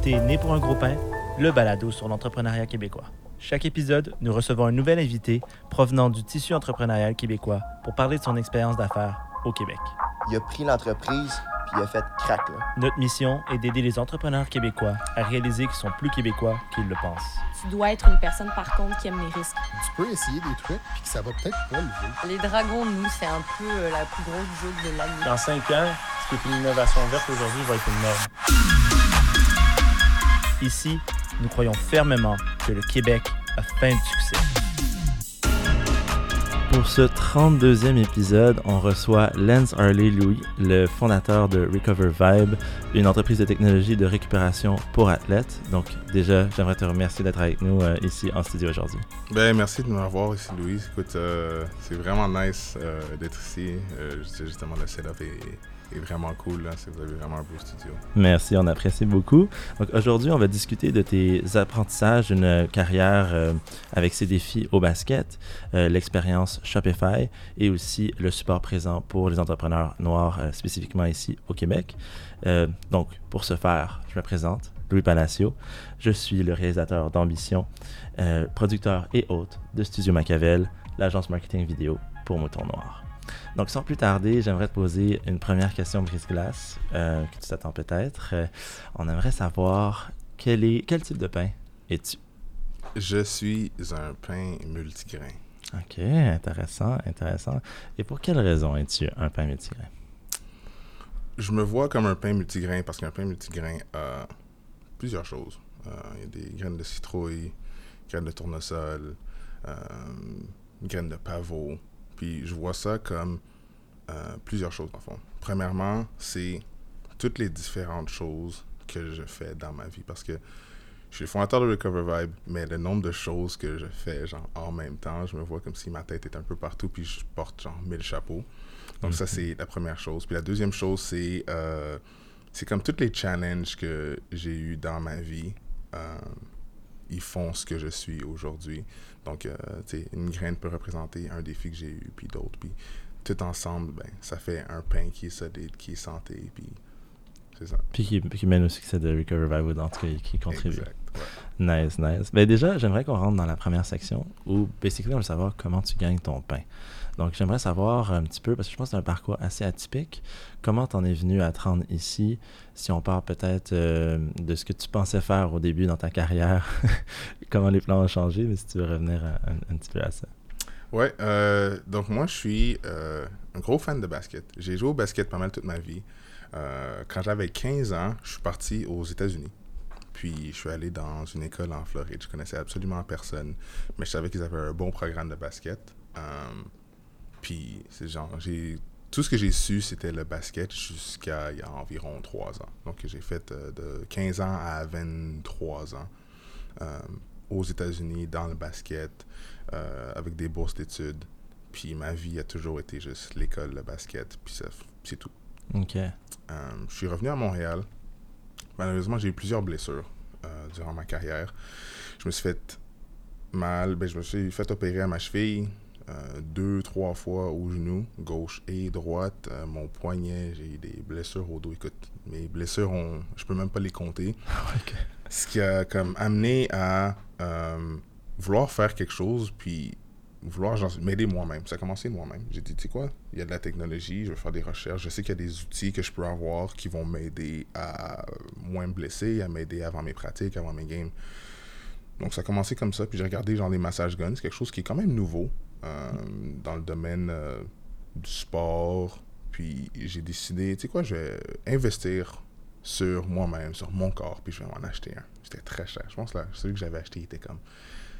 écoutez Né pour un gros pain, le balado sur l'entrepreneuriat québécois. Chaque épisode, nous recevons un nouvel invité provenant du tissu entrepreneurial québécois pour parler de son expérience d'affaires au Québec. Il a pris l'entreprise puis il a fait crack. Là. Notre mission est d'aider les entrepreneurs québécois à réaliser qu'ils sont plus québécois qu'ils le pensent. Tu dois être une personne, par contre, qui aime les risques. Tu peux essayer des trucs puis que ça va peut-être pas lever. Les dragons, nous, c'est un peu euh, la plus grosse joke de l'année. Dans cinq ans, ce qui est une innovation verte aujourd'hui va être une norme. Ici, nous croyons fermement que le Québec a faim de succès. Pour ce 32e épisode, on reçoit Lance Harley Louis, le fondateur de Recover Vibe, une entreprise de technologie de récupération pour athlètes. Donc déjà, j'aimerais te remercier d'être avec nous euh, ici en studio aujourd'hui. Ben merci de me revoir ici, Louis. Écoute, euh, c'est vraiment nice euh, d'être ici. Euh, justement, le setup est, est vraiment cool. Là. Vous avez vraiment un beau studio. Merci, on apprécie beaucoup. Aujourd'hui, on va discuter de tes apprentissages d'une carrière euh, avec ses défis au basket, euh, l'expérience Shopify et aussi le support présent pour les entrepreneurs noirs, euh, spécifiquement ici au Québec. Donc pour ce faire, je me présente, Louis Palacio. Je suis le réalisateur d'Ambition, producteur et hôte de Studio Machiavel, l'agence marketing vidéo pour Mouton Noir. Donc, sans plus tarder, j'aimerais te poser une première question brise-glace euh, que tu t'attends peut-être. Euh, on aimerait savoir quel, est, quel type de pain es-tu? Je suis un pain multigrain. Ok, intéressant, intéressant. Et pour quelle raison es-tu un pain multigrain? Je me vois comme un pain multigrain parce qu'un pain multigrain a plusieurs choses. Euh, il y a des graines de citrouille, graines de tournesol, graines de pavot. Puis je vois ça comme euh, plusieurs choses, en fond. Premièrement, c'est toutes les différentes choses que je fais dans ma vie parce que je suis le fondateur de Recover Vibe, mais le nombre de choses que je fais genre en même temps, je me vois comme si ma tête est un peu partout puis je porte genre mille chapeaux. Donc ça c'est la première chose. Puis la deuxième chose c'est euh, c'est comme tous les challenges que j'ai eu dans ma vie, euh, ils font ce que je suis aujourd'hui. Donc euh, tu sais, une graine peut représenter un défi que j'ai eu puis d'autres puis tout ensemble ben ça fait un pain qui est solide, qui est santé puis c'est ça. Puis qui, qui mène au succès de Recover Vibe, en tout cas, qui contribue. Exact. ouais. Nice, nice. Ben déjà, j'aimerais qu'on rentre dans la première section où, basically, on veut savoir comment tu gagnes ton pain. Donc, j'aimerais savoir un petit peu, parce que je pense que c'est un parcours assez atypique, comment t'en es venu à te rendre ici, si on part peut-être euh, de ce que tu pensais faire au début dans ta carrière, comment les plans ont changé, mais si tu veux revenir un, petit peu à ça. Ouais, euh, donc moi je suis euh, un gros fan de basket. J'ai joué au basket pas mal toute ma vie. Euh, quand j'avais 15 ans, je suis parti aux États-Unis. Puis je suis allé dans une école en Floride. Je connaissais absolument personne, mais je savais qu'ils avaient un bon programme de basket. Puis c'est genre, j'ai tout ce que j'ai su, c'était le basket jusqu'à il y a environ 3 ans. Donc j'ai fait euh, de 15 ans à 23 ans euh, aux États-Unis dans le basket euh, avec des bourses d'études. Puis ma vie a toujours été juste l'école, le basket, puis c'est tout. Ok. Je suis revenu à Montréal. Malheureusement, j'ai eu plusieurs blessures durant ma carrière. Je me suis fait mal, ben, je me suis fait opérer à ma cheville deux, trois fois au genou, gauche et droite. Euh, mon poignet, j'ai des blessures au dos. Écoute, mes blessures, ont, je peux même pas les compter. Ok. Ce qui a comme amené à euh, vouloir faire quelque chose, puis vouloir m'aider moi-même. Ça a commencé de moi-même. J'ai dit, tu sais quoi, il y a de la technologie, je vais faire des recherches. Je sais qu'il y a des outils que je peux avoir qui vont m'aider à moins me blesser, à m'aider avant mes pratiques, avant mes games. Donc ça a commencé comme ça, puis j'ai regardé genre les massage guns, c'est quelque chose qui est quand même nouveau euh, dans le domaine euh, du sport. Puis j'ai décidé, tu sais quoi, je vais investir sur moi-même, sur mon corps, puis je vais m'en acheter un. C'était très cher. Je pense que là, celui que j'avais acheté était comme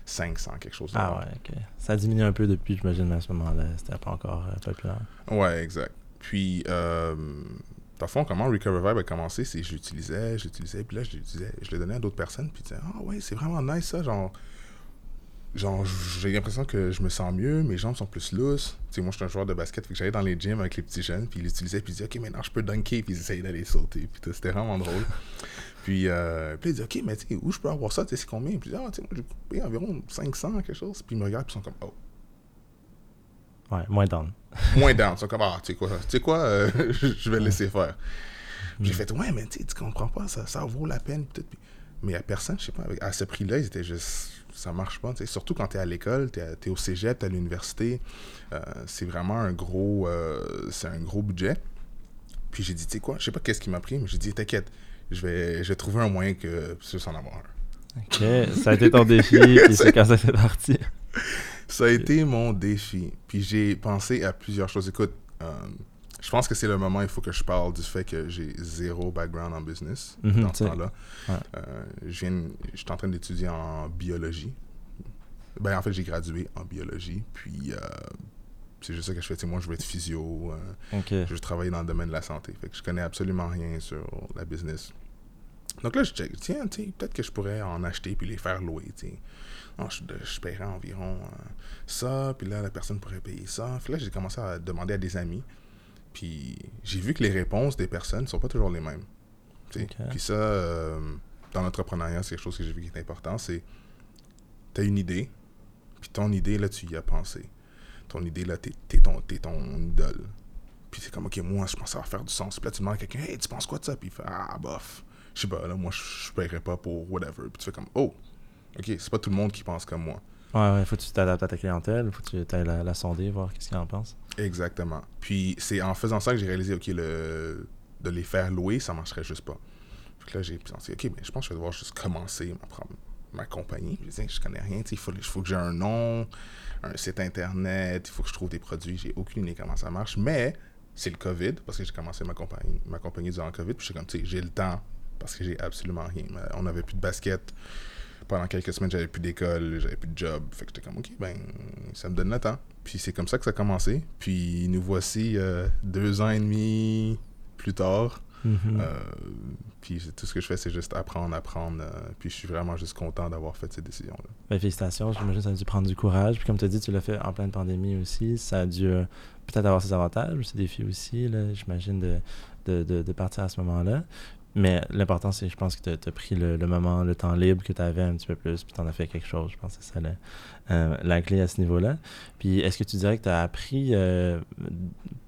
500, quelque chose de Ah ouais, ok. Ça a diminué un peu depuis, j'imagine, mais à ce moment-là, c'était pas encore euh, populaire. Ouais, exact. Puis, euh, dans le fond, comment Recover Vibe a commencé, c'est je l'utilisais, je l'utilisais, puis là, je l'utilisais, je le donnais à d'autres personnes, puis ils disaient, ah ouais, c'est vraiment nice ça, genre, genre j'ai l'impression que je me sens mieux, mes jambes sont plus lousses. Tu sais, moi, je suis un joueur de basket, fait que j'allais dans les gyms avec les petits jeunes, puis ils l'utilisaient, puis ils disaient, ok, maintenant je peux dunker, puis ils essayaient d'aller sauter, puis tout, c'était vraiment drôle. Puis, euh, puis ils disaient, ok, mais tu sais, où je peux avoir ça, tu sais, c'est combien? Puis ils disaient, ah, tu sais, moi, j'ai payé environ 500, quelque chose. Puis ils me regardent, puis ils sont comme, oh, Ouais, moins down. moins down. Ils sont comme, ah, tu sais quoi, tu sais quoi, euh, je vais le laisser faire. J'ai fait, ouais, mais tu sais, tu comprends pas, ça, ça vaut la peine. Puis tout. Puis- mais à personne, je sais pas, à ce prix-là, ils étaient juste, ça marche pas. tu. Surtout quand tu es à l'école, tu es, au cégep, tu à l'université. Euh, c'est vraiment un gros, euh, c'est un gros budget. Puis j'ai dit, tu sais quoi, je sais pas qu'est-ce qui m'a pris, mais j'ai dit, t'inquiète, je vais, je vais trouver un moyen que je puisse en avoir un. Ok, ça a été ton défi, puis c'est quand ça fait parti. Ça a été mon défi. Puis j'ai pensé à plusieurs choses. Écoute, euh, je pense que c'est le moment il faut que je parle du fait que j'ai zéro background en business Mhm, dans ce temps-là. Ouais. Euh, je suis en train d'étudier en biologie. Ben, en fait, j'ai gradué en biologie. Puis, euh, c'est juste ça que je fais. Tu sais, moi, je veux être physio. euh, je veux travailler dans le domaine de la santé. Fait que je connais absolument rien sur la business. Donc là, je check. Tiens, peut-être que je pourrais en acheter puis les faire louer. Non, je, je paierais environ ça, puis là, la personne pourrait payer ça. Puis là, j'ai commencé à demander à des amis. Puis j'ai vu que les réponses des personnes ne sont pas toujours les mêmes. Puis ça, euh, dans l'entrepreneuriat, c'est quelque chose que j'ai vu qui est important. C'est, tu as une idée, puis ton idée, là, tu y as pensé. Ton idée, là, t'es, t'es ton, t'es ton idole. Puis c'est comme, OK, moi, je pense que ça va faire du sens. Puis là, tu demandes à quelqu'un, hey, tu penses quoi de ça? Puis il fait, ah, bof. Je sais pas, là, moi, je je paierais pas pour whatever. Puis tu fais comme, oh, OK, c'est pas tout le monde qui pense comme moi. Ouais, ouais, faut que tu t'adaptes à ta clientèle, faut que tu ailles la, la sonder, voir qu'est-ce qu'il en pense. Exactement. Puis c'est en faisant ça que j'ai réalisé, OK, le, de les faire louer, ça marcherait juste pas. Puis là, j'ai pensé, OK, ben, je pense que je vais devoir juste commencer ma, ma compagnie. Je disais, je connais rien, il faut, faut que j'ai un nom, un site internet, il faut que je trouve des produits, j'ai aucune idée comment ça marche. Mais c'est le COVID, parce que j'ai commencé ma compagnie, ma compagnie durant le COVID, puis je suis comme, tu sais, j'ai le temps, parce que j'ai absolument rien. Mais On n'avait plus de basket. Pendant quelques semaines, j'avais plus d'école, j'avais plus de job. Fait que j'étais comme, OK, ben, ça me donne le temps. Puis c'est comme ça que ça a commencé. Puis nous voici euh, deux ans et demi plus tard. Mhm. Euh, puis tout ce que je fais, c'est juste apprendre, apprendre. euh, puis je suis vraiment juste content d'avoir fait cette décision-là. Ben, félicitations, j'imagine que ça a dû prendre du courage. Puis comme tu as dit, tu l'as fait en pleine pandémie aussi. Ça a dû peut-être avoir ses avantages, ses défis aussi, j'imagine, de, de, de, de partir à ce moment-là. Mais l'important, c'est, je pense que tu as pris le, moment, le temps libre que tu avais un petit peu plus, puis tu en as fait quelque chose. Je pense que c'est ça la, euh, la clé à ce niveau-là. Puis est-ce que tu dirais que tu as appris euh,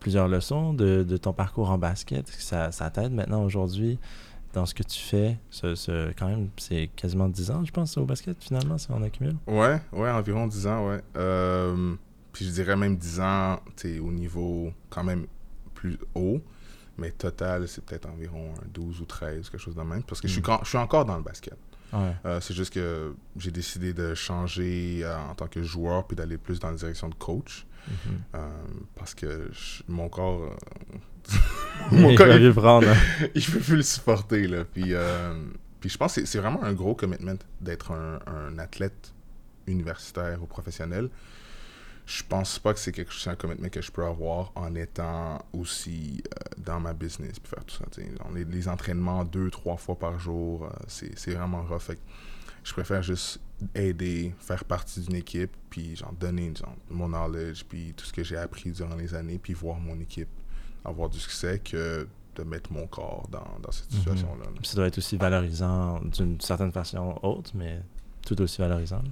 plusieurs leçons de, de ton parcours en basket? Est-ce que ça, t'aide maintenant aujourd'hui dans ce que tu fais? Ce, ce- quand même, c'est quasiment 10 ans, je pense, au basket, finalement, si on accumule. Ouais, ouais, environ 10 ans, ouais. Euh, puis je dirais même 10 ans, tu au niveau quand même plus haut. Mais total, c'est peut-être environ un 12 ou 13, quelque chose de même. Parce que je, suis, Mm. quand- je suis encore dans le basket. Ouais. Euh, c'est juste que j'ai décidé de changer euh, en tant que joueur puis d'aller plus dans la direction de coach. Mhm. Euh, parce que je- mon corps. euh, Il mon corps, il, prendre. hein. il peut plus le supporter. Là. Puis, puis je pense que c'est- c'est vraiment un gros commitment d'être un, un athlète universitaire ou professionnel. Je pense pas que c'est quelque chose, un commitment que je peux avoir en étant aussi dans ma business puis faire tout ça. On est, les entraînements deux, trois fois par jour, euh, c'est vraiment rough. Fait que je préfère juste aider, faire partie d'une équipe, puis genre donner genre, mon knowledge, puis tout ce que j'ai appris durant les années, puis voir mon équipe avoir du succès que de mettre mon corps dans, dans cette Mhm. situation-là. Ça doit être aussi valorisant d'une certaine façon autre, mais tout aussi valorisant.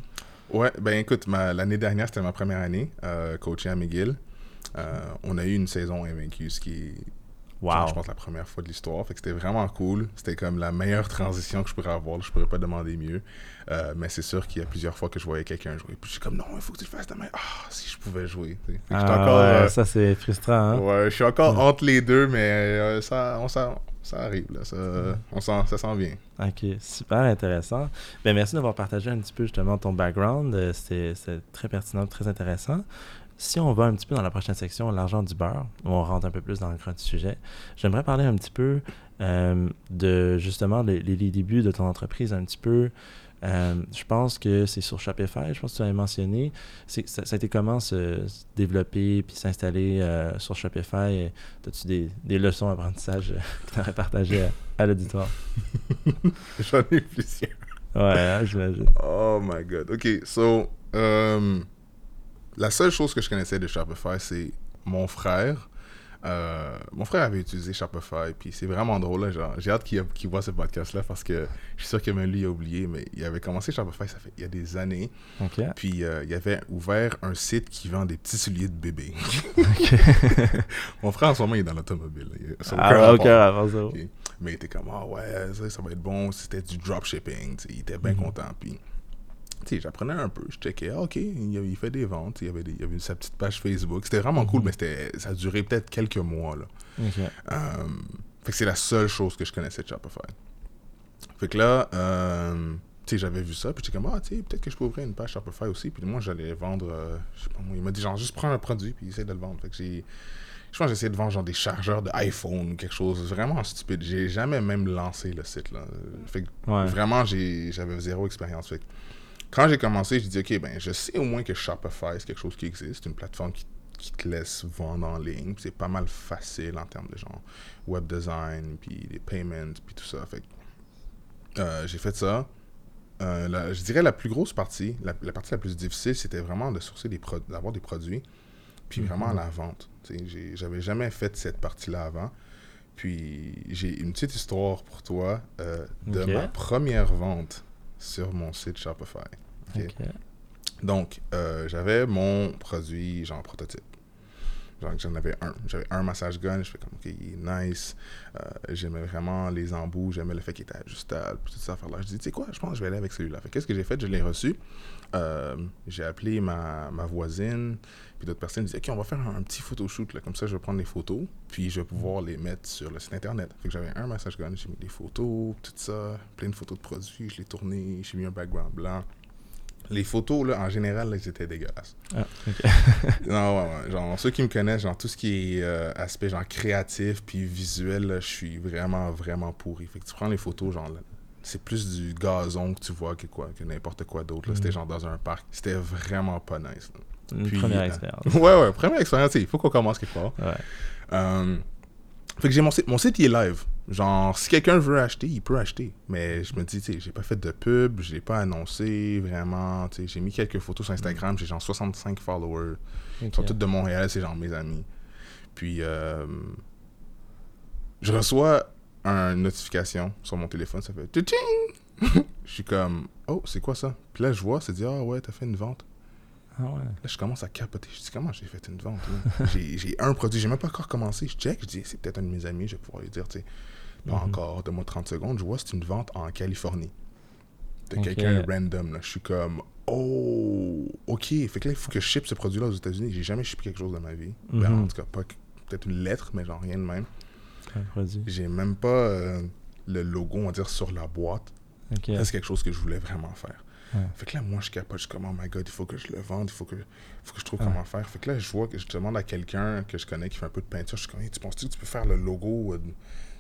Ouais, ben écoute, l'année dernière, c'était ma première année, euh, coaché à McGill. Euh, on a eu une saison invaincue, ce qui est, Wow. genre, je pense, la première fois de l'histoire. Fait que c'était vraiment cool. C'était comme la meilleure transition que je pourrais avoir. Je pourrais pas demander mieux. Euh, mais c'est sûr qu'il y a plusieurs fois que je voyais quelqu'un jouer. Puis je suis comme, non, il faut que tu le fasses demain. Ah, si je pouvais jouer. Ah, encore, ouais, euh, ça c'est frustrant. Hein? ouais, je suis encore Ouais. entre les deux, mais euh, ça, on s'en- ça arrive. Là, ça, on s'en vient. Ok, super intéressant. Ben, merci d'avoir partagé un petit peu justement ton background. C'était très pertinent, très intéressant. Si on va un petit peu dans la prochaine section, l'argent du beurre, où on rentre un peu plus dans le creux du sujet, j'aimerais parler un petit peu euh, de justement les, les- débuts de ton entreprise, un petit peu. Euh, je pense que c'est sur Shopify, je pense que tu l'avais mentionné. Ça, ça a été comment se, se développer puis s'installer euh, sur Shopify? As-tu des, des leçons d'apprentissage que tu aurais partagées à, à l'auditoire? J'en ai plusieurs. Ouais, hein, j'imagine. Oh my god. Ok, so, la seule chose que je connaissais de Shopify, c'est mon frère. Euh, mon frère avait utilisé Shopify, puis c'est vraiment drôle. là, genre, J'ai hâte qu'il voit ce podcast-là parce que je suis sûr que même lui a oublié, mais il avait commencé Shopify ça fait il y a des années. Ok. Puis euh, il avait ouvert un site qui vend des petits souliers de bébé. Ok. mon frère en ce moment il est dans l'automobile. ah, aucun ouais, rapport. aucun rapport, zéro. Ok. Mais il était comme, ah ouais, ça, ça va être bon. C'était du dropshipping. Il était bien Mhm. content. Puis, j'apprenais un peu. Je checkais, ah, ok, il, il fait des ventes. Il y avait, des- il y avait sa petite page Facebook. C'était vraiment cool, Mhm. mais c'était, ça a duré peut-être quelques mois. Là. Euh, fait que c'est la seule chose que je connaissais de Shopify. Fait que là, euh, j'avais vu ça, puis j'étais comme, ah, tu sais, peut-être que je peux ouvrir une page Shopify aussi. Puis moi, j'allais vendre, euh, je sais pas moi, il m'a dit, genre, juste prends un produit, puis essaie de le vendre. Fait que j'ai, je pense que essayé de vendre, genre, des chargeurs de iPhone ou quelque chose vraiment stupide. J'ai jamais même lancé le site, là. Fait que Ouais. vraiment, j'avais zéro expérience. Fait que quand j'ai commencé, j'ai dit, OK, ben, je sais au moins que Shopify, c'est quelque chose qui existe. Une plateforme qui, qui te laisse vendre en ligne. C'est pas mal facile en termes de genre web design, puis les payments, puis tout ça. Fait euh, j'ai fait ça. Euh, la- je dirais la plus grosse partie, la, la partie la plus difficile, c'était vraiment de sourcer des pro- d'avoir des produits, puis vraiment la vente. J'avais jamais fait cette partie-là avant. Puis j'ai une petite histoire pour toi euh, de ma première vente sur mon site Shopify. Donc, euh, j'avais mon produit, genre prototype. Genre, j'en avais un. J'avais un massage gun. Je fais comme, OK, il est nice. Euh, j'aimais vraiment les embouts. J'aimais le fait qu'il était ajustable. Tout ça. Là. Je dis, tu sais quoi, je pense que je vais aller avec celui-là. Fait qu'est-ce que j'ai fait? Je l'ai reçu. Euh, j'ai appelé ma, ma voisine. Puis d'autres personnes disaient, OK, on va faire un, un petit photoshoot. Là. Comme ça, je vais prendre les photos. Puis je vais pouvoir les mettre sur le site Internet. Fait que j'avais un massage gun. J'ai mis des photos, tout ça. Plein de photos de produits. Je l'ai tourné. J'ai mis un background blanc. Les photos, là, en général, là, ils étaient dégueulasses. Ah. Non, ouais, ouais. Genre, ceux qui me connaissent, genre, tout ce qui est euh, aspect, genre, créatif puis visuel, là, je suis vraiment, vraiment pourri. Fait que tu prends les photos, genre, là, c'est plus du gazon que tu vois que quoi, que n'importe quoi d'autre. là. C'était Mhm. genre dans un parc. C'était vraiment pas nice. là. Une Puis, première euh, expérience. ouais, ouais, première expérience, il faut qu'on commence quelque part. Ouais. Euh, fait que j'ai mon site. Mon site, il est live. Genre, si quelqu'un veut acheter, il peut acheter. Mais je me dis, tu sais, j'ai pas fait de pub, je l'ai pas annoncé vraiment. Tu sais, j'ai mis quelques photos sur Instagram, j'ai genre 65 followers. Ils sont tous de Montréal, c'est genre mes amis. Puis, euh, je reçois une notification sur mon téléphone, ça fait Tching! Je suis comme, oh, c'est quoi ça? Puis là, je vois, c'est dit, ah ouais, t'as fait une vente. Ah ouais. Là, je commence à capoter. Je dis, comment j'ai fait une vente? j'ai j'ai un produit, j'ai même pas encore commencé. Je check, je dis, c'est peut-être un de mes amis, je vais pouvoir lui dire, tu sais, pas Mhm. encore, donne-moi 30 secondes. Je vois, c'est une vente en Californie. De quelqu'un random, là. Je suis comme, oh, ok. Fait que là, il faut que je ship ce produit-là aux États-Unis. J'ai jamais shippé quelque chose de ma vie. Ben, Mhm. en tout cas, pas peut-être une lettre, mais genre rien de même. Un produit. J'ai même pas euh, le logo, on va dire, sur la boîte. C'est quelque chose que je voulais vraiment faire. Ouais. Fait que là, moi, je capote. Je suis comme, oh my god, il faut que je le vende, il faut que, faut que je trouve Ouais. comment faire. Fait que là, je vois que je demande à quelqu'un que je connais qui fait un peu de peinture. Je suis comme, Hey, tu penses-tu que tu peux faire le logo euh,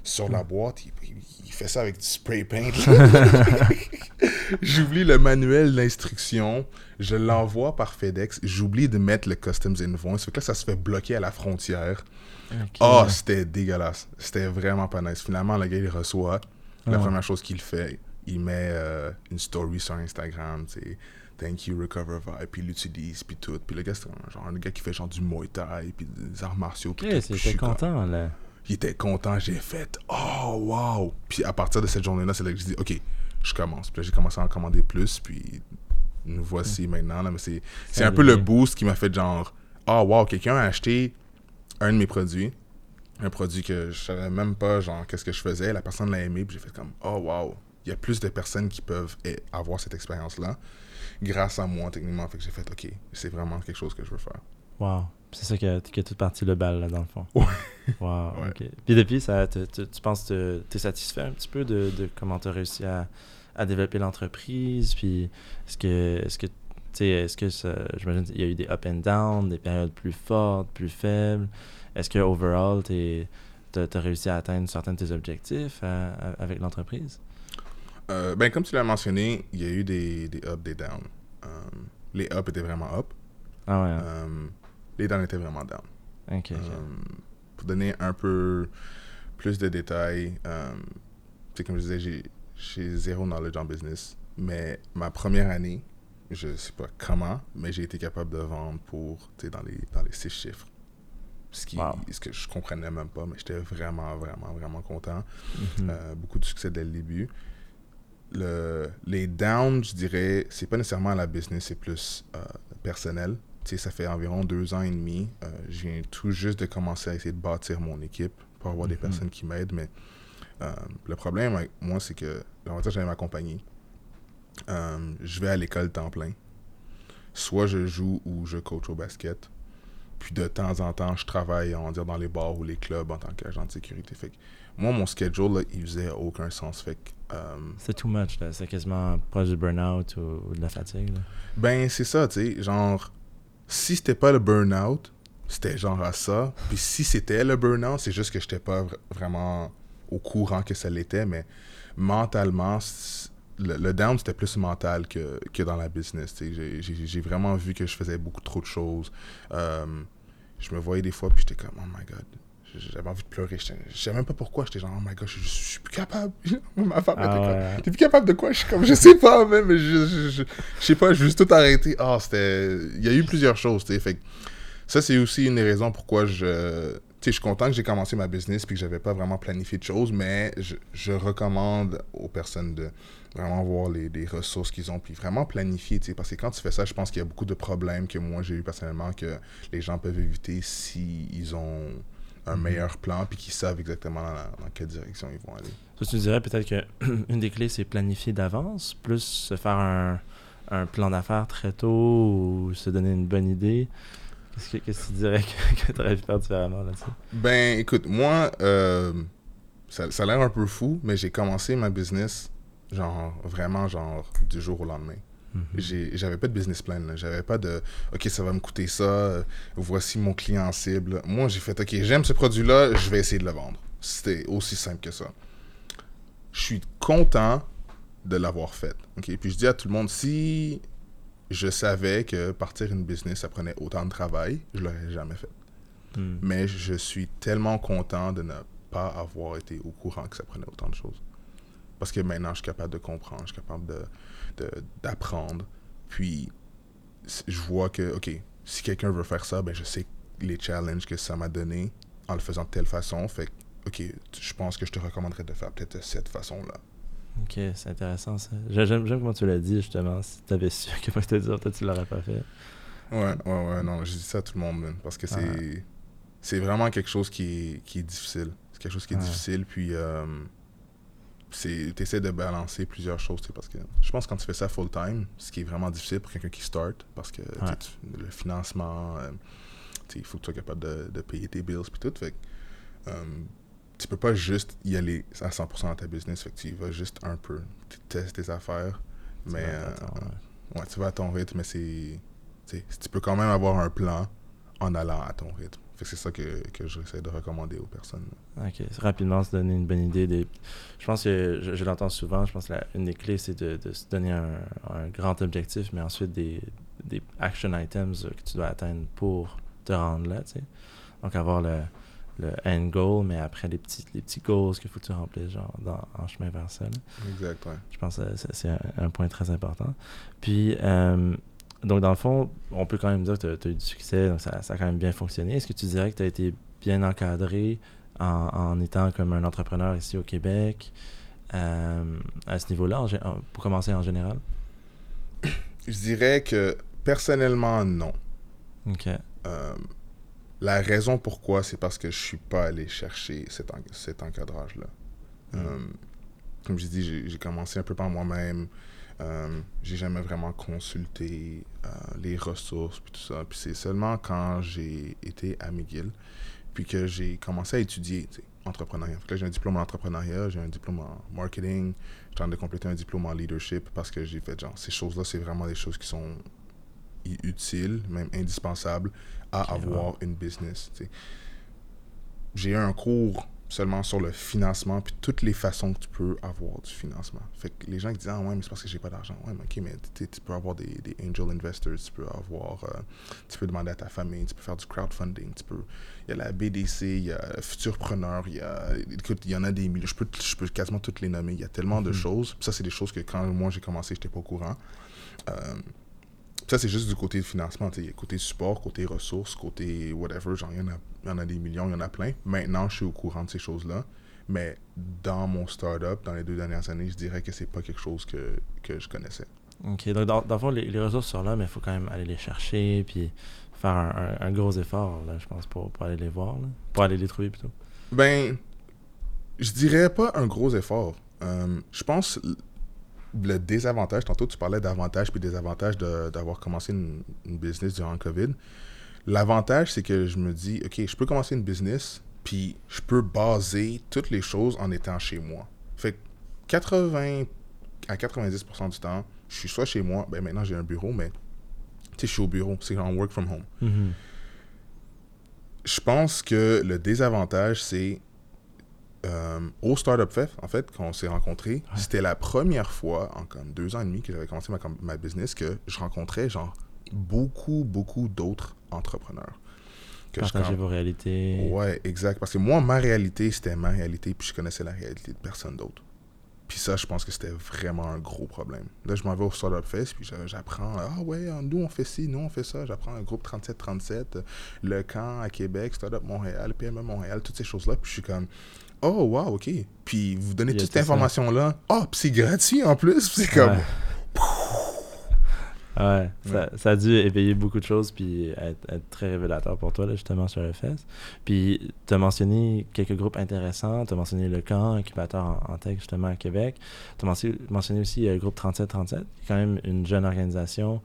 sur la boîte? Il, il- il fait ça avec du spray paint. J'oublie le manuel d'instruction. Je l'envoie par FedEx. J'oublie de mettre le Customs Invoice. Fait que là, ça se fait bloquer à la frontière. Ok. Oh, c'était dégueulasse. C'était vraiment pas nice. Finalement, le gars, il reçoit. La Ouais. première chose qu'il fait, il met euh, une story sur Instagram, tu sais, Thank you, Recover Vibe, puis il l'utilise, puis tout. Puis le gars, c'est un, genre un gars qui fait genre du Muay Thai, puis des arts martiaux. puis Ok, tout. Puis comme- content là. Il était content, j'ai fait Oh, wow! Puis à partir de cette journée-là, c'est là que je dis Ok, je commence. Puis là, j'ai commencé à en commander plus, puis nous voici maintenant. Là, mais c'est c'est un peu le boost qui m'a fait genre Oh, wow, quelqu'un a acheté un de mes produits, un produit que je savais même pas, genre, qu'est-ce que je faisais. La personne l'a aimé, puis j'ai fait comme Oh, wow, y a plus de personnes qui peuvent eh, avoir cette expérience-là grâce à moi, techniquement. Fait que j'ai fait Ok, c'est vraiment quelque chose que je veux faire. Wow. C'est ça qui a toute partie le bal là dans le fond. Ouais. Wow. Ouais. ok. Puis depuis, ça, te- te- tu penses que tu es satisfait un petit peu de, de comment tu as réussi à, à développer l'entreprise? Puis est-ce que, est-ce que, tu sais, est-ce que ça, j'imagine qu'il y a eu des up and down, des périodes plus fortes, plus faibles? Est-ce que overall, tu as, réussi à atteindre certains de tes objectifs à- à- avec l'entreprise? Euh, ben, comme tu l'as mentionné, il y a eu des, des ups, des downs. Euh, les ups étaient vraiment up. Ah ouais. hein? Euh, les downs étaient vraiment down. pour donner un peu plus de détails, sais, comme je disais, j'ai, zéro knowledge en business. Mais ma première année, je sais pas comment, mais j'ai été capable de vendre pour, tu sais, dans les, dans les six chiffres. Ce, qui, Wow. ce que je comprenais même pas, mais j'étais vraiment, vraiment, vraiment content. Mhm. Euh, beaucoup de succès dès le début. Le, les downs, je dirais, c'est pas nécessairement la business, c'est plus euh, personnel. Tu sais, ça fait environ deux ans et demi. euh, je viens tout juste de commencer à essayer de bâtir mon équipe pour avoir des Mhm. personnes qui m'aident, mais Euh, le problème avec moi, c'est que l'avantage j'avais ma compagnie. Je vais à l'école temps plein. Soit je joue ou je coach au basket. Puis de temps en temps, je travaille, on va dire, dans les bars ou les clubs en tant qu'agent de sécurité. Fait que moi, mon schedule, là, il faisait aucun sens. Fait que, euh, C'est too much, là. C'est quasiment proche du burn-out ou, ou de la fatigue. là. Ben, c'est ça, tu sais. Genre, si c'était pas le burn-out, c'était genre à ça. Puis si c'était le burn-out, c'est juste que j'étais pas vr- vraiment au courant que ça l'était. Mais mentalement, le, le down, c'était plus mental que, que dans la business. tu sais. J'ai- J'ai j'ai vraiment vu que je faisais beaucoup trop de choses. Euh, je me voyais des fois, puis j'étais comme, oh my god. J'avais envie de pleurer. Je savais même pas pourquoi. J'étais genre, oh my god, je, je suis plus capable. Ma femme Ah était comme, ouais. T'es plus capable de quoi? Je suis comme, je sais pas, même, mais je, je, je, je sais pas, je veux juste tout arrêter. Ah, c'était. Il y a eu plusieurs choses, tu sais. Fait que ça, c'est aussi une des raisons pourquoi je. Tu sais, je suis content que j'ai commencé ma business puis que j'avais pas vraiment planifié de choses, mais je, je recommande aux personnes de vraiment voir les, les ressources qu'ils ont puis vraiment planifier, tu sais. Parce que quand tu fais ça, je pense qu'il y a beaucoup de problèmes que moi j'ai eu personnellement que les gens peuvent éviter s'ils ont un meilleur plan puis qu'ils savent exactement dans, dans quelle direction ils vont aller. Ça, tu dirais peut-être que une des clés, c'est planifier d'avance, plus se faire un, un plan d'affaires très tôt ou se donner une bonne idée. Qu'est-ce que, tu dirais que, que tu aurais pu faire différemment là-dessus? Ben, écoute, moi, euh, ça, ça a l'air un peu fou, mais j'ai commencé ma business, genre, vraiment, genre, du jour au lendemain. Mhm. J'avais pas de business plan, là. J'avais pas de, OK, ça va me coûter ça, euh, voici mon client cible. Moi, j'ai fait, OK, j'aime ce produit-là, je vais essayer de le vendre. C'était aussi simple que ça. Je suis content de l'avoir fait. OK, puis je dis à tout le monde, si je savais que partir une business, ça prenait autant de travail, je l'aurais jamais fait Hmm. mais je suis tellement content de ne pas avoir été au courant que ça prenait autant de choses. Parce que maintenant, je suis capable de comprendre, je suis capable de- d'apprendre. Puis, je vois que, OK, si quelqu'un veut faire ça, ben, je sais les challenges que ça m'a donné en le faisant de telle façon. Fait que, OK, je pense que je te recommanderais de faire peut-être cette façon-là. Ok, c'est intéressant ça. J'ai- J'aime, comment tu l'as dit justement. Si tu avais su que moi je te dire, peut-être tu l'aurais pas fait. Ouais, ouais, ouais, non, je dis ça à tout le monde, man, parce que c'est, Ouais. c'est vraiment quelque chose qui est, qui est difficile. C'est quelque chose qui est difficile, puis euh, c'est, t'essaies de balancer plusieurs choses, tu parce que je pense que quand tu fais ça full-time, ce qui est vraiment difficile pour quelqu'un qui start, parce que tu Ouais. tu- le financement, euh, tu il faut que tu sois capable de, de payer tes bills, puis tout, fait que, euh, tu peux pas juste y aller à 100% dans ta business, fait que tu y vas juste un peu, tu testes tes affaires, Tu mais... vas euh, ouais. Tu vas à ton rythme, mais c'est. Tu tu peux quand même avoir un plan en allant à ton rythme. C'est ça que, que j'essaie de recommander aux personnes. Ok, rapidement se donner une bonne idée. Des... Je pense que je, je l'entends souvent. Je pense que la- une des clés, c'est de, de se donner un, un grand objectif, mais ensuite des, des action items euh, que tu dois atteindre pour te rendre là. tu sais. Donc avoir le, le end goal, mais après les petits, les petits goals qu'il faut que tu remplisses genre, dans, en chemin vers ça. là. Exact, ouais. Je pense que c'est- c'est un, un point très important. Puis, euh, donc, dans le fond, on peut quand même dire que tu as, eu du succès, donc ça, ça a quand même bien fonctionné. Est-ce que tu dirais que tu as été bien encadré en, en étant comme un entrepreneur ici au Québec euh, à ce niveau-là, pour commencer en général? Je dirais que personnellement, non. Ok. Euh, la raison pourquoi, c'est parce que je suis pas allé chercher cet, en- cet encadrage-là. Mm. Euh, comme dit, j'ai- j'ai commencé un peu par moi-même. Euh, j'ai jamais vraiment consulté euh, les ressources puis tout ça. Puis c'est seulement quand j'ai été à McGill puis que j'ai commencé à étudier entrepreneuriat. Fait que là, j'ai un diplôme en entrepreneuriat, j'ai un diplôme en marketing, je train de compléter un diplôme en leadership parce que j'ai fait genre ces choses-là, c'est vraiment des choses qui sont utiles, même indispensables à avoir une business. J'ai eu un cours seulement sur le financement puis toutes les façons que tu peux avoir du financement. Fait que les gens qui disent ah ouais mais c'est parce que j'ai pas d'argent. Ouais mais ok mais tu peux avoir des, des angel investors, tu peux avoir euh, tu peux demander à ta famille, tu peux faire du crowdfunding, tu peux il y a la BDC, il y a Futurpreneur, il y a écoute, il y en a des milliers, je peux je peux quasiment toutes les nommer, il y a tellement de Mhm. choses. Puis ça c'est des choses que quand moi j'ai commencé, j'étais pas au courant. Euh, ça, c'est juste du côté de financement. tu sais. Il y a Côté support, côté ressources, côté whatever. Genre, il y, en a, il y en a des millions, il y en a plein. Maintenant, je suis au courant de ces choses-là. Mais dans mon startup, dans les deux dernières années, je dirais que c'est pas quelque chose que, que je connaissais. Ok, donc dans, dans le fond, les, les ressources sont là, mais il faut quand même aller les chercher, puis faire un, un- un gros effort, là, je pense, pour, pour aller les voir, là. pour aller les trouver plutôt. Ben, Je dirais pas un gros effort. Euh, je pense le désavantage, tantôt tu parlais d'avantages puis désavantages d'avoir commencé une, une business durant le COVID. L'avantage, c'est que je me dis, OK, je peux commencer une business, puis je peux baser toutes les choses en étant chez moi. Fait que 80 à 90% du temps, je suis soit chez moi, ben maintenant j'ai un bureau, mais tu sais, je suis au bureau, c'est en work from home. Mhm. Je pense que le désavantage, c'est euh, au Startup Fest, en fait, quand on s'est rencontrés, c'était la première fois en comme deux ans et demi que j'avais commencé ma, com- ma business que je rencontrais genre beaucoup, beaucoup d'autres entrepreneurs. Que Partagez vos réalités. Ouais, exact. Parce que moi, ma réalité, c'était ma réalité, puis je connaissais la réalité de personne d'autre. Puis ça, je pense que c'était vraiment un gros problème. Là, je m'en vais au Startup Fest, puis j'apprends, ah ouais, nous on fait ci, nous on fait ça. J'apprends un groupe 3737, euh, le camp à Québec, Startup Montréal, PME Montréal, toutes ces choses-là. Puis je suis comme, oh wow, ok. Puis vous donnez toute tout cette information-là. Oh, puis c'est gratuit en plus. Puis c'est comme, Ouais. Ouais, ça, ça a dû éveiller beaucoup de choses puis être, être très révélateur pour toi, là, justement, sur le FES. Puis, tu as mentionné quelques groupes intéressants. Tu as mentionné le camp, incubateur en, en tech, justement, à Québec. Tu as mentionné, mentionné aussi euh, le groupe 3737, qui est quand même une jeune organisation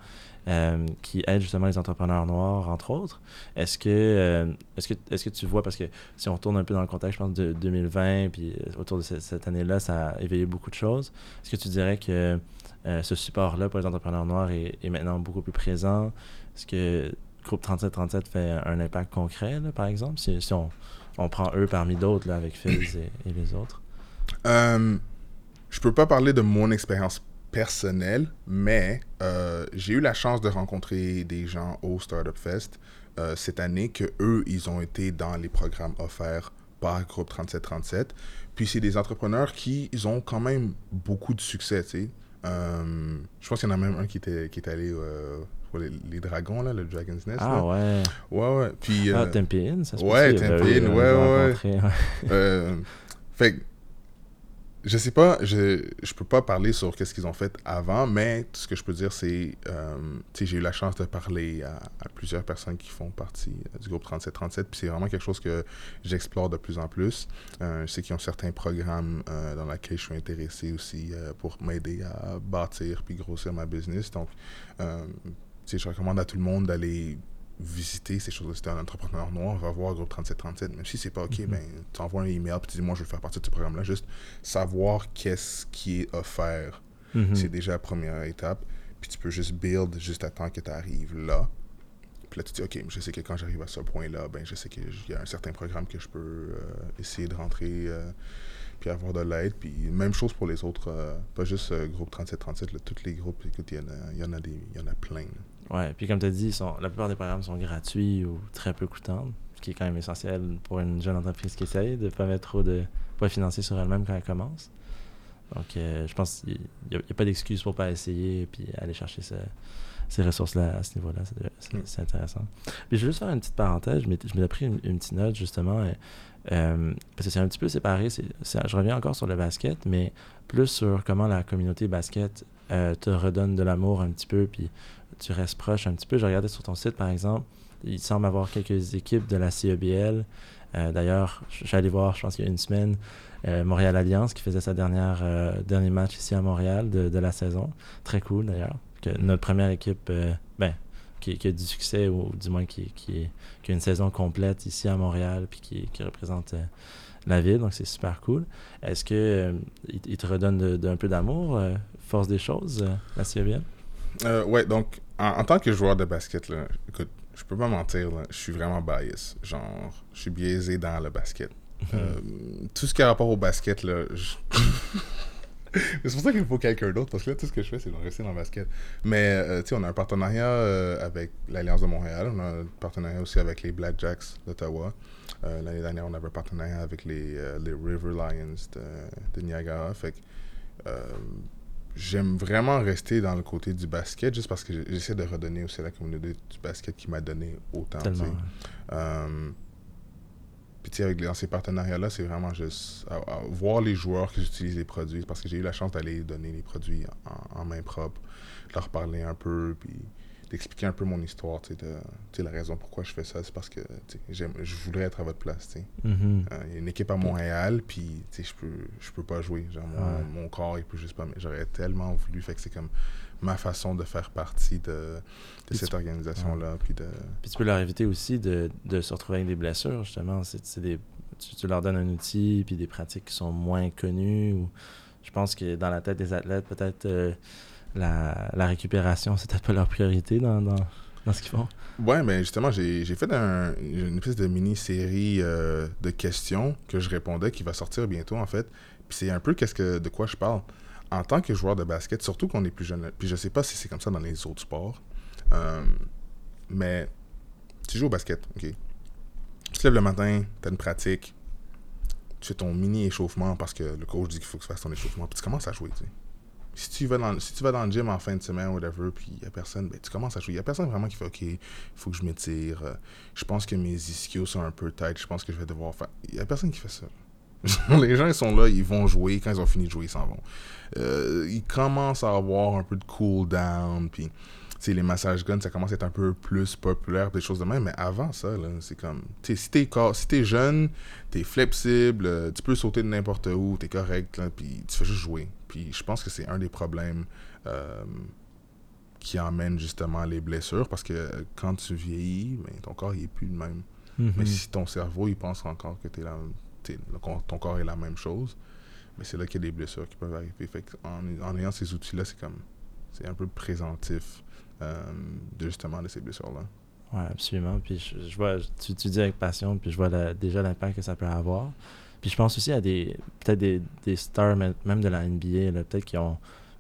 euh, qui aide justement les entrepreneurs noirs, entre autres. Est-ce que, euh, est-ce que, est-ce que tu vois, parce que si on retourne un peu dans le contexte, je pense, de 2020, puis euh, autour de ce- cette année-là, ça a éveillé beaucoup de choses. Est-ce que tu dirais que euh, ce support-là pour les entrepreneurs noirs est, maintenant beaucoup plus présent? Est-ce que Groupe 3737 fait un impact concret, par exemple, si, on, on prend eux parmi d'autres, avec et, et les autres? Euh, je peux pas parler de mon expérience personnelle, mais euh, j'ai eu la chance de rencontrer des gens au Startup Fest euh, cette année que eux, ils ont été dans les programmes offerts par Groupe 3737. Puis c'est des entrepreneurs qui ils ont quand même beaucoup de succès, tu sais. Euh, je pense qu'il y en a même un qui était qui est allé euh, pour les, les dragons là, le Dragon's Nest. Ah là. ouais. ouais ouais. Puis Ah, euh, Tempe In, ça se ouais, peut-tu? Tempe oui, In, on ouais, ouais, ouais. fait je sais pas, je, je peux pas parler sur qu'est-ce qu'ils ont fait avant, mais ce que je peux dire, c'est, euh, j'ai eu la chance de parler à, plusieurs personnes qui font partie euh, du groupe 3737, puis c'est vraiment quelque chose que j'explore de plus en plus. Euh, je sais qu'ils ont certains programmes euh, dans lesquels je suis intéressé aussi pour m'aider à bâtir puis grossir ma business. Donc, je recommande à tout le monde d'aller visiter ces choses-là. Si t'es un entrepreneur noir, va voir Groupe 3737. Même si c'est pas OK, ben, tu envoies un email puis tu dis, moi, je veux faire partie de ce programme-là. Juste savoir qu'est-ce qui est offert, Mhm. c'est déjà la première étape. Puis tu peux juste build juste à temps que tu arrives là. Puis là, tu dis, OK, je sais que quand j'arrive à ce point-là, ben, je sais qu'il y a un certain programme que je peux euh, essayer de rentrer euh, puis avoir de l'aide. Puis même chose pour les autres, euh, pas juste euh, Groupe 3737, là, tous les groupes, écoute, il y en a, il y en a, des, il y en a plein. là. Ouais, puis comme tu as dit, sont, la plupart des programmes sont gratuits ou très peu coûtants, ce qui est quand même essentiel pour une jeune entreprise qui essaye de ne pas mettre trop de poids financier sur elle-même quand elle commence. Donc, euh, je pense qu'il n'y a, pas d'excuse pour pas essayer et puis aller chercher ce- ces ressources-là à ce niveau-là. C'est- C'est Mm. intéressant. Puis, je veux juste faire une petite parenthèse. Je m'étais pris une, une petite note, justement, euh, euh, parce que c'est un petit peu séparé. c'est- c'est- je reviens encore sur le basket, mais plus sur comment la communauté basket euh, te redonne de l'amour un petit peu, puis tu restes proche un petit peu. Je regardais sur ton site, par exemple, il semble avoir quelques équipes de la CEBL. Euh, D'ailleurs, allé voir, je pense qu'il y a une semaine, euh, Montréal Alliance qui faisait sa dernière euh, dernier match ici à Montréal de, la saison. Très cool d'ailleurs. Notre première équipe, ben, qui, a du succès ou du moins qui, qui, a une saison complète ici à Montréal puis qui, représente la ville. Donc c'est super cool. Est-ce que il, te redonne d'un peu d'amour, force des choses, la CEBL? Euh, ouais, donc, en, en tant que joueur de basket, là, écoute, je peux pas mentir, là, je suis vraiment bias. Genre, je suis biaisé dans le basket. Euh, tout ce qui a rapport au basket, là, je- c'est pour ça qu'il faut quelqu'un d'autre, parce que là, tout ce que je fais, c'est de rester dans le basket. Mais, euh, tu sais, on a un partenariat euh, avec l'Alliance de Montréal, on a un partenariat aussi avec les Blackjacks d'Ottawa. Euh, L'année dernière, on avait un partenariat avec les, les River Lions de, de Niagara. Fait que, j'aime vraiment rester dans le côté du basket, juste parce que j'essaie de redonner aussi à la communauté du basket qui m'a donné autant. Tellement. Euh, puis tu sais, avec dans ces partenariats-là, c'est vraiment juste à- à voir les joueurs qui utilisent les produits, parce que j'ai eu la chance d'aller donner les produits en, en main propre, leur parler un peu, puis d'expliquer un peu mon histoire, tu sais, la raison pourquoi je fais ça, c'est parce que, j'aime, je voudrais être à votre place, tu sais. Mhm. Euh, Il y a une équipe à Montréal, puis, tu sais, je peux, je peux pas jouer, genre, mon, corps, il peut juste pas, mais j'aurais tellement voulu, fait que c'est comme ma façon de faire partie de, cette tu- organisation-là, puis de... Puis tu peux leur éviter aussi de, de se retrouver avec des blessures, justement. C'est, c'est des, tu, tu leur donnes un outil, puis des pratiques qui sont moins connues. Ou, je pense que dans la tête des athlètes, peut-être euh, la, récupération, c'est peut-être pas leur priorité dans, dans, ce qu'ils font? Ouais, mais justement, j'ai fait un- une espèce de mini-série euh, de questions que je répondais qui va sortir bientôt, en fait. Puis c'est un peu qu'est-ce que, de quoi je parle. En tant que joueur de basket, surtout qu'on est plus jeune, puis je sais pas si c'est comme ça dans les autres sports, euh, mais tu joues au basket, ok? Tu te lèves le matin, tu as une pratique, tu fais ton mini-échauffement parce que le coach dit qu'il faut que tu fasses ton échauffement, puis tu commences à jouer, tu sais. Si tu, vas dans, si tu vas dans le gym en fin de semaine, whatever, puis il n'y a personne, ben, tu commences à jouer. Il n'y a personne vraiment qui fait OK, il faut que je m'étire. euh, je pense que mes ischios sont un peu tight. Je pense que je vais devoir faire. Il n'y a personne qui fait ça. les gens, ils sont là, ils vont jouer. Quand ils ont fini de jouer, ils s'en vont. Euh, ils commencent à avoir un peu de cool down. Puis, les massages guns, ça commence à être un peu plus populaire, des choses de même. Mais avant ça, c'est comme. Si t'es si jeune, t'es flexible, euh, tu peux sauter de n'importe où, t'es correct, puis tu fais juste jouer. Puis, je pense que c'est un des problèmes. euh, qui emmène justement les blessures parce que quand tu vieillis, ben, ton corps il est plus le même. Mhm. Mais si ton cerveau, il pense encore que la, ton corps est la même chose, mais c'est là qu'il y a des blessures qui peuvent arriver. Fait en, en ayant ces outils-là, c'est comme. C'est un peu présentif euh, de justement de ces blessures-là. Ouais, absolument. Puis je, je vois, tu, tu dis avec passion, puis je vois la- déjà l'impact que ça peut avoir. Puis je pense aussi à des peut-être des, des stars même de la NBA, peut-être qui ont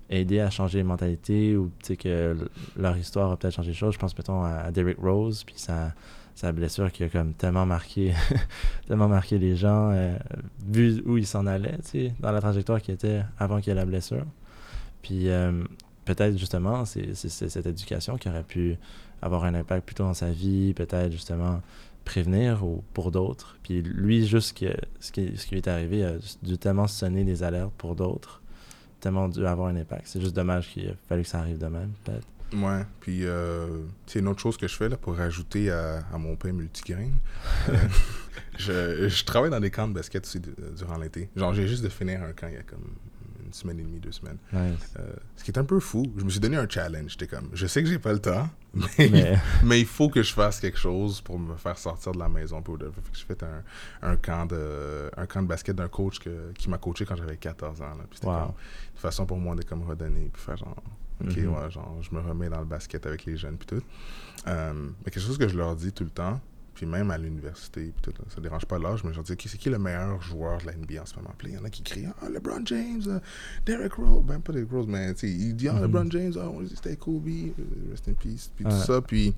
aidé à changer les mentalités ou que leur histoire a peut-être changé les choses. Je pense mettons à, Derrick Rose, puis sa, sa blessure qui a comme tellement marqué tellement marqué les gens, euh, vu où il s'en allait, dans la trajectoire qui était avant qu'il y ait la blessure. Puis euh, peut-être justement, c'est cette éducation qui aurait pu avoir un impact plutôt dans sa vie, peut-être justement prévenir ou pour d'autres. Puis lui, juste que, ce, qui, ce qui lui est arrivé, a dû tellement sonner des alertes pour d'autres, tellement dû avoir un impact. C'est juste dommage qu'il a fallu que ça arrive de même, peut-être. Ouais, puis euh, c'est une autre chose que je fais là, pour rajouter à, à mon pain multigrain. Euh, je, je travaille dans des camps de basket aussi de- durant l'été. Genre, j'ai juste de finir un camp il y a comme une semaine et demie, deux semaines. Nice. Euh, ce qui est un peu fou, je me suis donné un challenge. J'étais comme, je sais que j'ai pas le temps, mais, Mais mais il faut que je fasse quelque chose pour me faire sortir de la maison. Pour de... Fait que j'ai fait un, un, camp de, un camp de basket d'un coach que- qui m'a coaché quand j'avais 14 ans. là. Puis c'était Wow. comme une façon pour moi de comme redonner, puis faire genre, ok, Mhm. ouais, genre, je me remets dans le basket avec les jeunes, puis tout. Euh, mais quelque chose que je leur dis tout le temps, puis même à l'université, puis tout, ça dérange pas l'âge, mais je leur dis, c'est qui le meilleur joueur de la NBA en ce moment? Puis il y en a qui crient, ah, LeBron James, euh, Derrick Rose, ben pas Derrick Rose, mais il dit, ah, Mhm. LeBron James, dit, c'était Kobe, euh, rest in peace, puis Ouais. tout ça, puis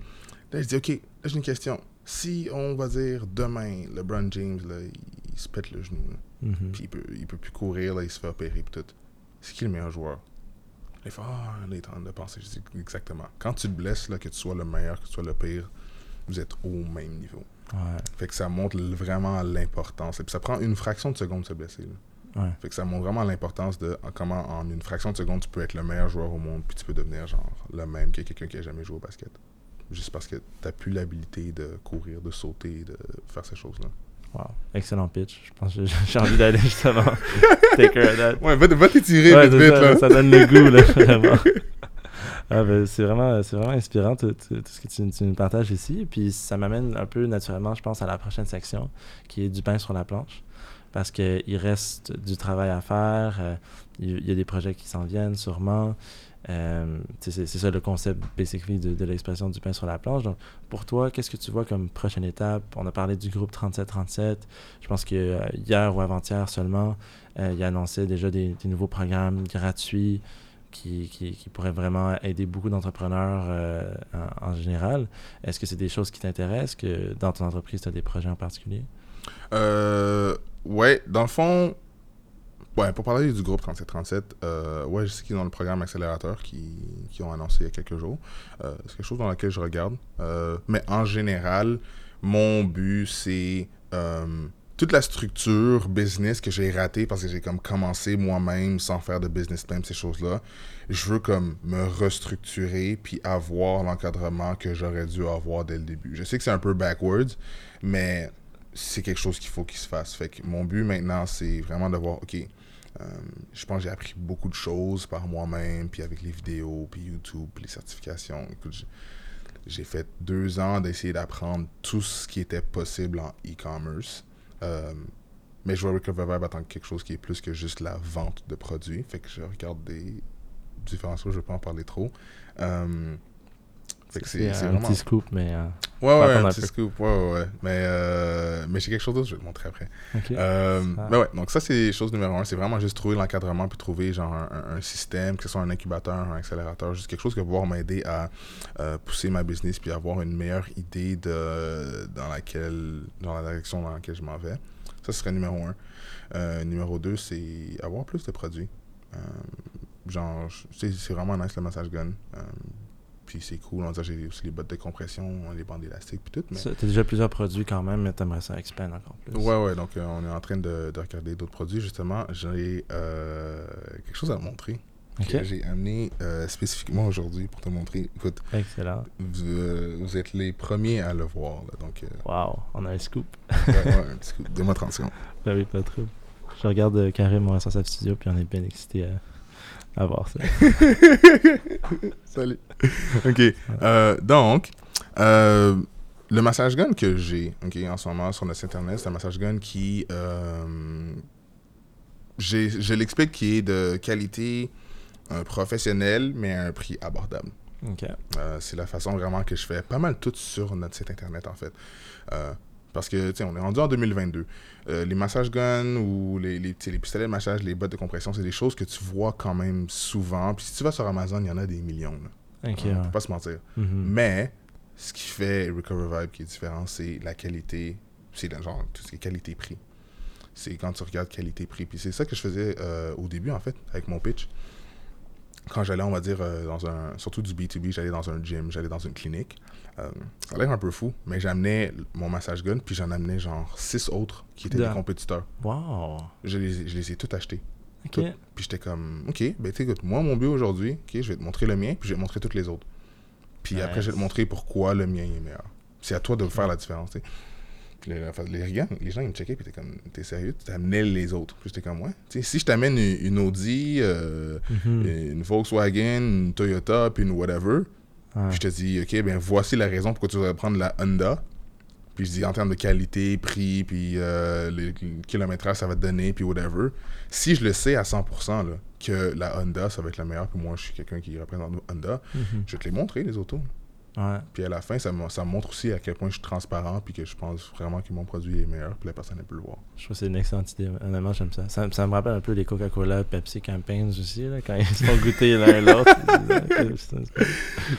là, je dis, ok, là, j'ai une question. Si on va dire demain, LeBron James, là, il, il se pète le genou, Mhm. puis il peut, il peut plus courir, là, il se fait opérer, puis tout. C'est qui le meilleur joueur? Il fait, ah, il est en train de penser. Je dis, exactement. Quand tu te blesses, là, que tu sois le meilleur, que tu sois le pire, vous êtes au même niveau. Ouais, Fait que ça montre vraiment l'importance. Et puis ça prend une fraction de seconde de se blesser. là. ouais. Fait que ça montre vraiment l'importance de en- comment en une fraction de seconde tu peux être le meilleur joueur au monde, puis tu peux devenir genre le même que quelqu'un qui a jamais joué au basket. Juste parce que t'as plus l'habilité de courir, de sauter, de faire ces choses-là. Wow. Excellent pitch. Je pense que j'ai envie d'aller justement take care of that. Ouais, va, t'étirer Ouais, vite, vite, ça, là. ça donne le goût, là, vraiment. Ah, ben, c'est vraiment, inspirant tout, ce que tu, nous partages ici. Puis ça m'amène un peu naturellement, je pense, à la prochaine section, qui est du pain sur la planche. Parce qu'il reste du travail à faire. euh, Il y, a des projets qui s'en viennent sûrement. Euh, c'est ça le concept, basically, de, l'expression du pain sur la planche. Donc, pour toi, qu'est-ce que tu vois comme prochaine étape? On a parlé du groupe 3737. Je pense que euh, hier ou avant-hier seulement, euh, il annonçait déjà des nouveaux programmes gratuits qui, qui, pourraient vraiment aider beaucoup d'entrepreneurs euh, en, général. Est-ce que c'est des choses qui t'intéressent, que dans ton entreprise, tu as des projets en particulier? Euh, ouais, dans le fond, ouais, pour parler du groupe 3737, euh, ouais, je sais qu'ils ont le programme accélérateur qui, qui ont annoncé il y a quelques jours. Euh, c'est quelque chose dans lequel je regarde. Euh, mais en général, mon but, c'est toute la structure business que j'ai ratée parce que j'ai comme commencé moi-même sans faire de business plan, ces choses-là, je veux comme me restructurer puis avoir l'encadrement que j'aurais dû avoir dès le début. Je sais que c'est un peu backwards, mais c'est quelque chose qu'il faut qu'il se fasse. Fait que mon but maintenant, c'est vraiment de voir, OK, euh, je pense que j'ai appris beaucoup de choses par moi-même, puis avec les vidéos, puis YouTube, puis les certifications. Écoute, j'ai- j'ai fait deux ans d'essayer d'apprendre tout ce qui était possible en e-commerce. Euh, mais je vois Recover Vibe en tant que quelque chose qui est plus que juste la vente de produits. Fait que je regarde des différences, je ne vais pas en parler trop. Euh, c'est un petit scoop, mais. euh, Ouais, ouais, un un petit peu. scoop. Ouais, ouais, ouais. Mais, euh, mais j'ai quelque chose d'autre, je vais te montrer après. ok. Euh, ben ouais, donc ça, c'est chose numéro un. C'est vraiment juste trouver l'encadrement puis trouver genre un, système, que ce soit un incubateur, un accélérateur, juste quelque chose qui va pouvoir m'aider à euh, pousser ma business puis avoir une meilleure idée de dans laquelle, dans la direction dans laquelle je m'en vais. Ça, ce serait numéro un. Numéro deux, c'est avoir plus de produits. Genre, c'est c'est vraiment nice le massage gun. Euh, puis c'est cool. On va dire, j'ai aussi les bottes de compression, les bandes élastiques puis tout. Mais... Ça, T'as déjà plusieurs produits quand même, mais t'aimerais ça expand encore plus. Ouais, ouais, donc euh, on est en train de, de regarder d'autres produits. Justement, j'ai euh, quelque chose à te montrer. Que j'ai amené euh, spécifiquement aujourd'hui pour te montrer. Écoute, Excellent. vous, euh, vous êtes les premiers à le voir. là, donc, euh, Wow, on a un scoop. ouais, ouais, un petit coup. Donne-moi 30 secondes. Ben oui, pas trop. Je regarde Karim, mon responsable studio, puis on est bien excité à, à voir ça. Salut. OK. euh, donc, euh, le massage gun que j'ai ok, en ce moment sur notre site internet, c'est un massage gun qui, euh, je l'explique, qui est de qualité euh, professionnelle, mais à un prix abordable. Ok. Euh, c'est la façon vraiment que je fais pas mal tout sur notre site internet en fait. Parce que, tu sais, on est rendu en 2022. Euh, les massages guns ou les, les, les pistolets de massage, les bottes de compression, c'est des choses que tu vois quand même souvent. Puis si tu vas sur Amazon, il y en a des millions. Là. On ouais. peut pas se mentir. Mhm. Mais ce qui fait Recover Vibe qui est différent, c'est la qualité. C'est genre, tout ce qui est qualité-prix. C'est quand tu regardes qualité-prix. Puis c'est ça que je faisais euh, au début, en fait, avec mon pitch. Quand j'allais, on va dire, euh, dans un. Surtout du B2B, j'allais dans un gym, j'allais dans une clinique. Euh, ça a l'air un peu fou, mais j'amenais mon massage gun, puis j'en amenais genre six autres qui étaient des compétiteurs. Wow. Je les, je les ai tous achetés. Ok. Tout. Puis j'étais comme, OK, ben écoute, moi, mon but aujourd'hui, OK, je vais te montrer le mien, puis je vais te montrer toutes les autres. Puis après, je vais te montrer pourquoi le mien est meilleur. C'est à toi de faire la différence, tu les, enfin, les, gens, ils me checkaient, puis t'es comme, t'es sérieux, tu t'amenais les autres. Puis j'étais comme, ouais. Tu sais, si je t'amène une, une Audi, euh, Mhm. une Volkswagen, une Toyota, puis une whatever, Ouais. je te dis, OK, ben voici la raison pourquoi tu devrais prendre la Honda. Puis je dis, en termes de qualité, prix, puis euh, le, kilométrage, ça va te donner, puis whatever. Si je le sais à 100% là, que la Honda, ça va être la meilleure, puis moi, je suis quelqu'un qui représente Honda, Mhm. je vais te les montrer, les autos. Ouais. Puis à la fin, ça ça montre aussi à quel point je suis transparent, puis que je pense vraiment que mon produit est meilleur, puis la personne, elle peut le voir. Je trouve que c'est une excellente idée. Honnêtement, j'aime ça. ça. ça me rappelle un peu les Coca-Cola, Pepsi Campaigns aussi, là, quand ils se font goûter l'un l'autre.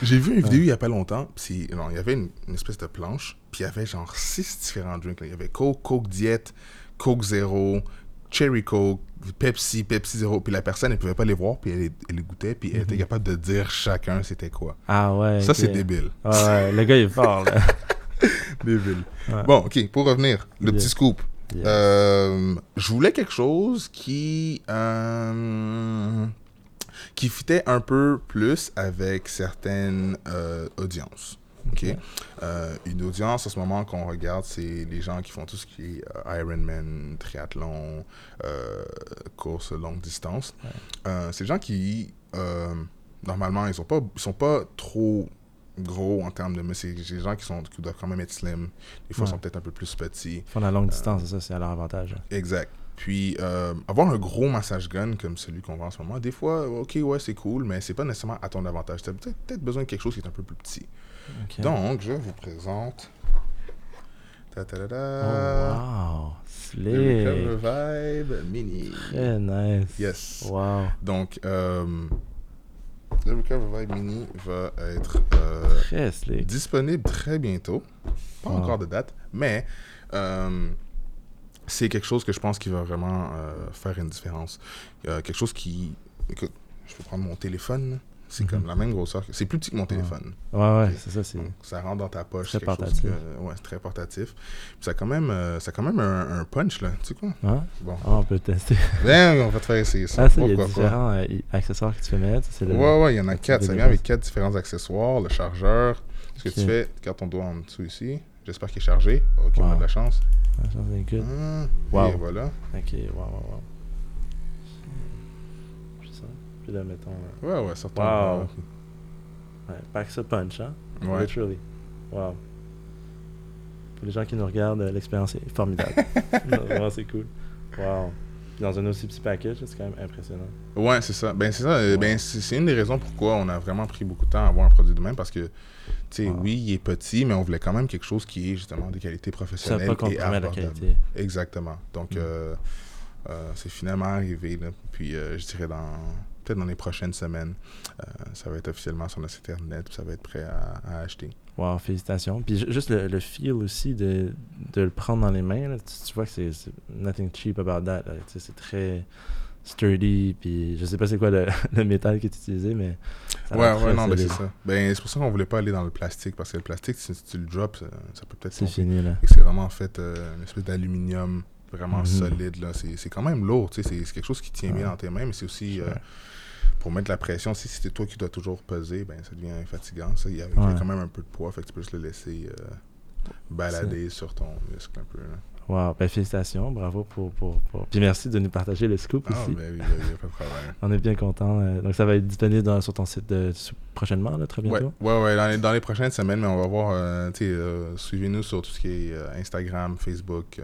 J'ai vu une vidéo il y a pas longtemps, puis non, il y avait une, une espèce de planche, puis il y avait genre six différents drinks. là. Il y avait Coke, Coke Diet, Coke Zero, Cherry Coke, Pepsi, Pepsi Zero. Puis la personne, elle pouvait pas les voir, puis elle, elle les goûtait, puis elle était Mhm. capable de dire chacun c'était quoi. Ah ouais. Ça, c'est débile. Ouais, ouais, le gars il est fort, là. Débile. Ouais. Bon, ok, pour revenir, le Yeah. petit scoop. Yeah. Euh, je voulais quelque chose qui euh, qui fitait un peu plus avec certaines euh, audiences. Ok. Euh, une audience en ce moment qu'on regarde, c'est les gens qui font tout ce qui est euh, Ironman, triathlon, euh, course longue distance. Ouais. C'est des gens qui normalement ils sont pas ils sont pas trop gros en termes de mais c'est des gens qui sont qui doivent quand même être slim des fois ils sont peut-être un peu plus petits Ils font la longue distance, c'est ça, c'est à leur avantage. Exact. Puis, euh, avoir un gros massage gun comme celui qu'on voit en ce moment, des fois, ok, ouais, c'est cool, mais c'est pas nécessairement à ton avantage. Tu as peut-être besoin de quelque chose qui est un peu plus petit. Donc, je vous présente. Ta -ta -ta -ta, Oh, wow. le Slick. Recover Vibe Mini. Très nice. Yes. Wow. Donc, euh, le Recover Vibe Mini va être euh, Très disponible très bientôt. Pas Wow. encore de date, mais euh, c'est quelque chose que je pense qui va vraiment euh, faire une différence. Quelque chose qui. Écoute, je peux prendre mon téléphone. C'est Mhm. comme la même grosseur. C'est plus petit que mon téléphone. Ouais, ouais, c'est ça. C'est... Donc, ça rentre dans ta poche. Très portatif. que- ouais, c'est très portatif. Puis ça a quand même, euh, ça a quand même un, un punch, là. Tu sais quoi? Hein? Bon. Ah, on peut tester. Ben, on va te faire essayer ça. Ah, ça, il y a différents euh, accessoires que tu peux mettre. C'est le... Ouais, ouais, il y en a quatre. Ça vient avec quatre différents accessoires. Le chargeur. Ce que tu fais, tu gardes ton doigt en dessous ici. J'espère qu'il est chargé. Ok, on a de la chance. Ah, ça, c'est good. Ah, Wow. Et voilà. Ok, wow, wow, wow. Puis ça. Là, mettons. euh, Ouais, ouais, ton Wow. Ouais, pack ça punch, hein? Ouais. Literally. Wow. Pour les gens qui nous regardent, euh, l'expérience est formidable. Vraiment, c'est cool. Wow. Puis dans un aussi petit package, c'est quand même impressionnant. Ouais, c'est ça. Ben, c'est ça. euh, Ouais. Ben, c'est une des raisons pourquoi on a vraiment pris beaucoup de temps à avoir un produit de même parce que, tu sais, Wow. oui, il est petit, mais on voulait quand même quelque chose qui est justement de qualité Ça professionnelle va pas et la qualité. Exactement. Donc, Mm. euh, euh, c'est finalement arrivé. Là. Puis, euh, je dirais dans peut-être dans les prochaines semaines, euh, ça va être officiellement sur notre site internet, puis ça va être prêt à, à acheter. Wow, félicitations. Puis ju- juste le, le feel aussi de, de le prendre dans les mains, là, tu, tu vois que c'est nothing cheap about that. Tu C'est très sturdy, puis je sais pas c'est quoi le, le métal qui est utilisé, mais ça ouais, ouais, non, mais c'est ça. Ben, c'est pour ça qu'on voulait pas aller dans le plastique, parce que le plastique, si tu le drops, ça, ça peut peut-être C'est fini, là. Que C'est vraiment en fait euh, une espèce d'aluminium vraiment Mhm. solide. là. C'est quand même lourd, tu sais, c'est quelque chose qui tient bien dans tes mains, mais c'est aussi euh. Pour mettre la pression. Si c'est toi qui dois toujours peser, ben ça devient fatigant. Ça, il y a, il y a Ouais. quand même un peu de poids, fait que tu peux juste le laisser euh, balader sur ton muscle un peu. là. Wow, ben félicitations, bravo pour, pour, pour- Puis merci de nous partager le scoop Ah, aussi. ben oui, ben pas de problème. On est bien contents. euh, donc ça va être disponible dans- sur ton site de- prochainement, là, très bientôt? ouais, ouais, dans les, dans les prochaines semaines, mais on va voir, euh, euh, suivez-nous sur tout ce qui est euh, Instagram, Facebook,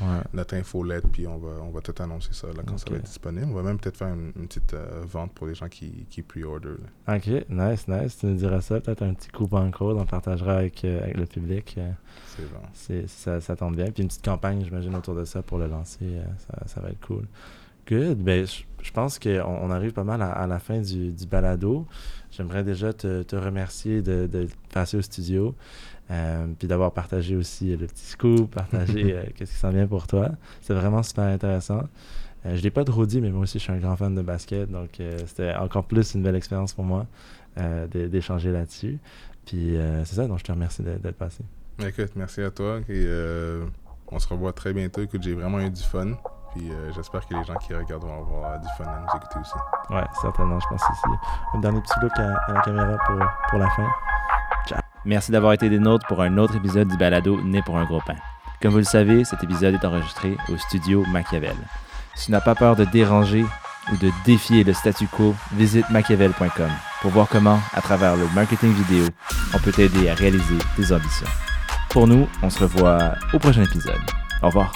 Ouais. notre infolette, puis on va, on va tout annoncer ça là, quand ça va être disponible. On va même peut-être faire une, une petite euh, vente pour les gens qui, qui pre-order. Ok, nice, nice. Tu nous diras ça, peut-être un petit coupon code, on partagera avec, euh, avec le public. euh, C'est bon. c'est, ça, ça tombe bien. Puis une petite campagne, j'imagine, autour de ça pour le lancer. ça, ça va être cool. Good. Ben, je je pense qu'on on arrive pas mal à, à la fin du, du balado. J'aimerais déjà te, te remercier de, de passer au studio. Euh, puis d'avoir partagé aussi le petit scoop, partager euh, qu'est-ce qui s'en vient pour toi. C'est vraiment super intéressant. Euh, je l'ai pas trop dit, mais moi aussi, je suis un grand fan de basket. Donc, euh, c'était encore plus une belle expérience pour moi euh, d'é- d'échanger là-dessus. Puis, euh, c'est ça. Donc, je te remercie d'être passé. Écoute, merci à toi. Et, euh, on se revoit très bientôt. Écoute, j'ai vraiment eu du fun. Puis euh, j'espère que les gens qui regardent vont avoir du fun à nous écouter aussi. Ouais, certainement, je pense ici. Un dernier petit look à, à la caméra pour, pour la fin. Merci d'avoir été des nôtres pour un autre épisode du balado Né pour un gros pain. Comme vous le savez, cet épisode est enregistré au studio Machiavel. Si tu n'as pas peur de déranger ou de défier le statu quo, visite machiavel.com pour voir comment, à travers le marketing vidéo, on peut t'aider à réaliser tes ambitions. Pour nous, on se revoit au prochain épisode. Au revoir.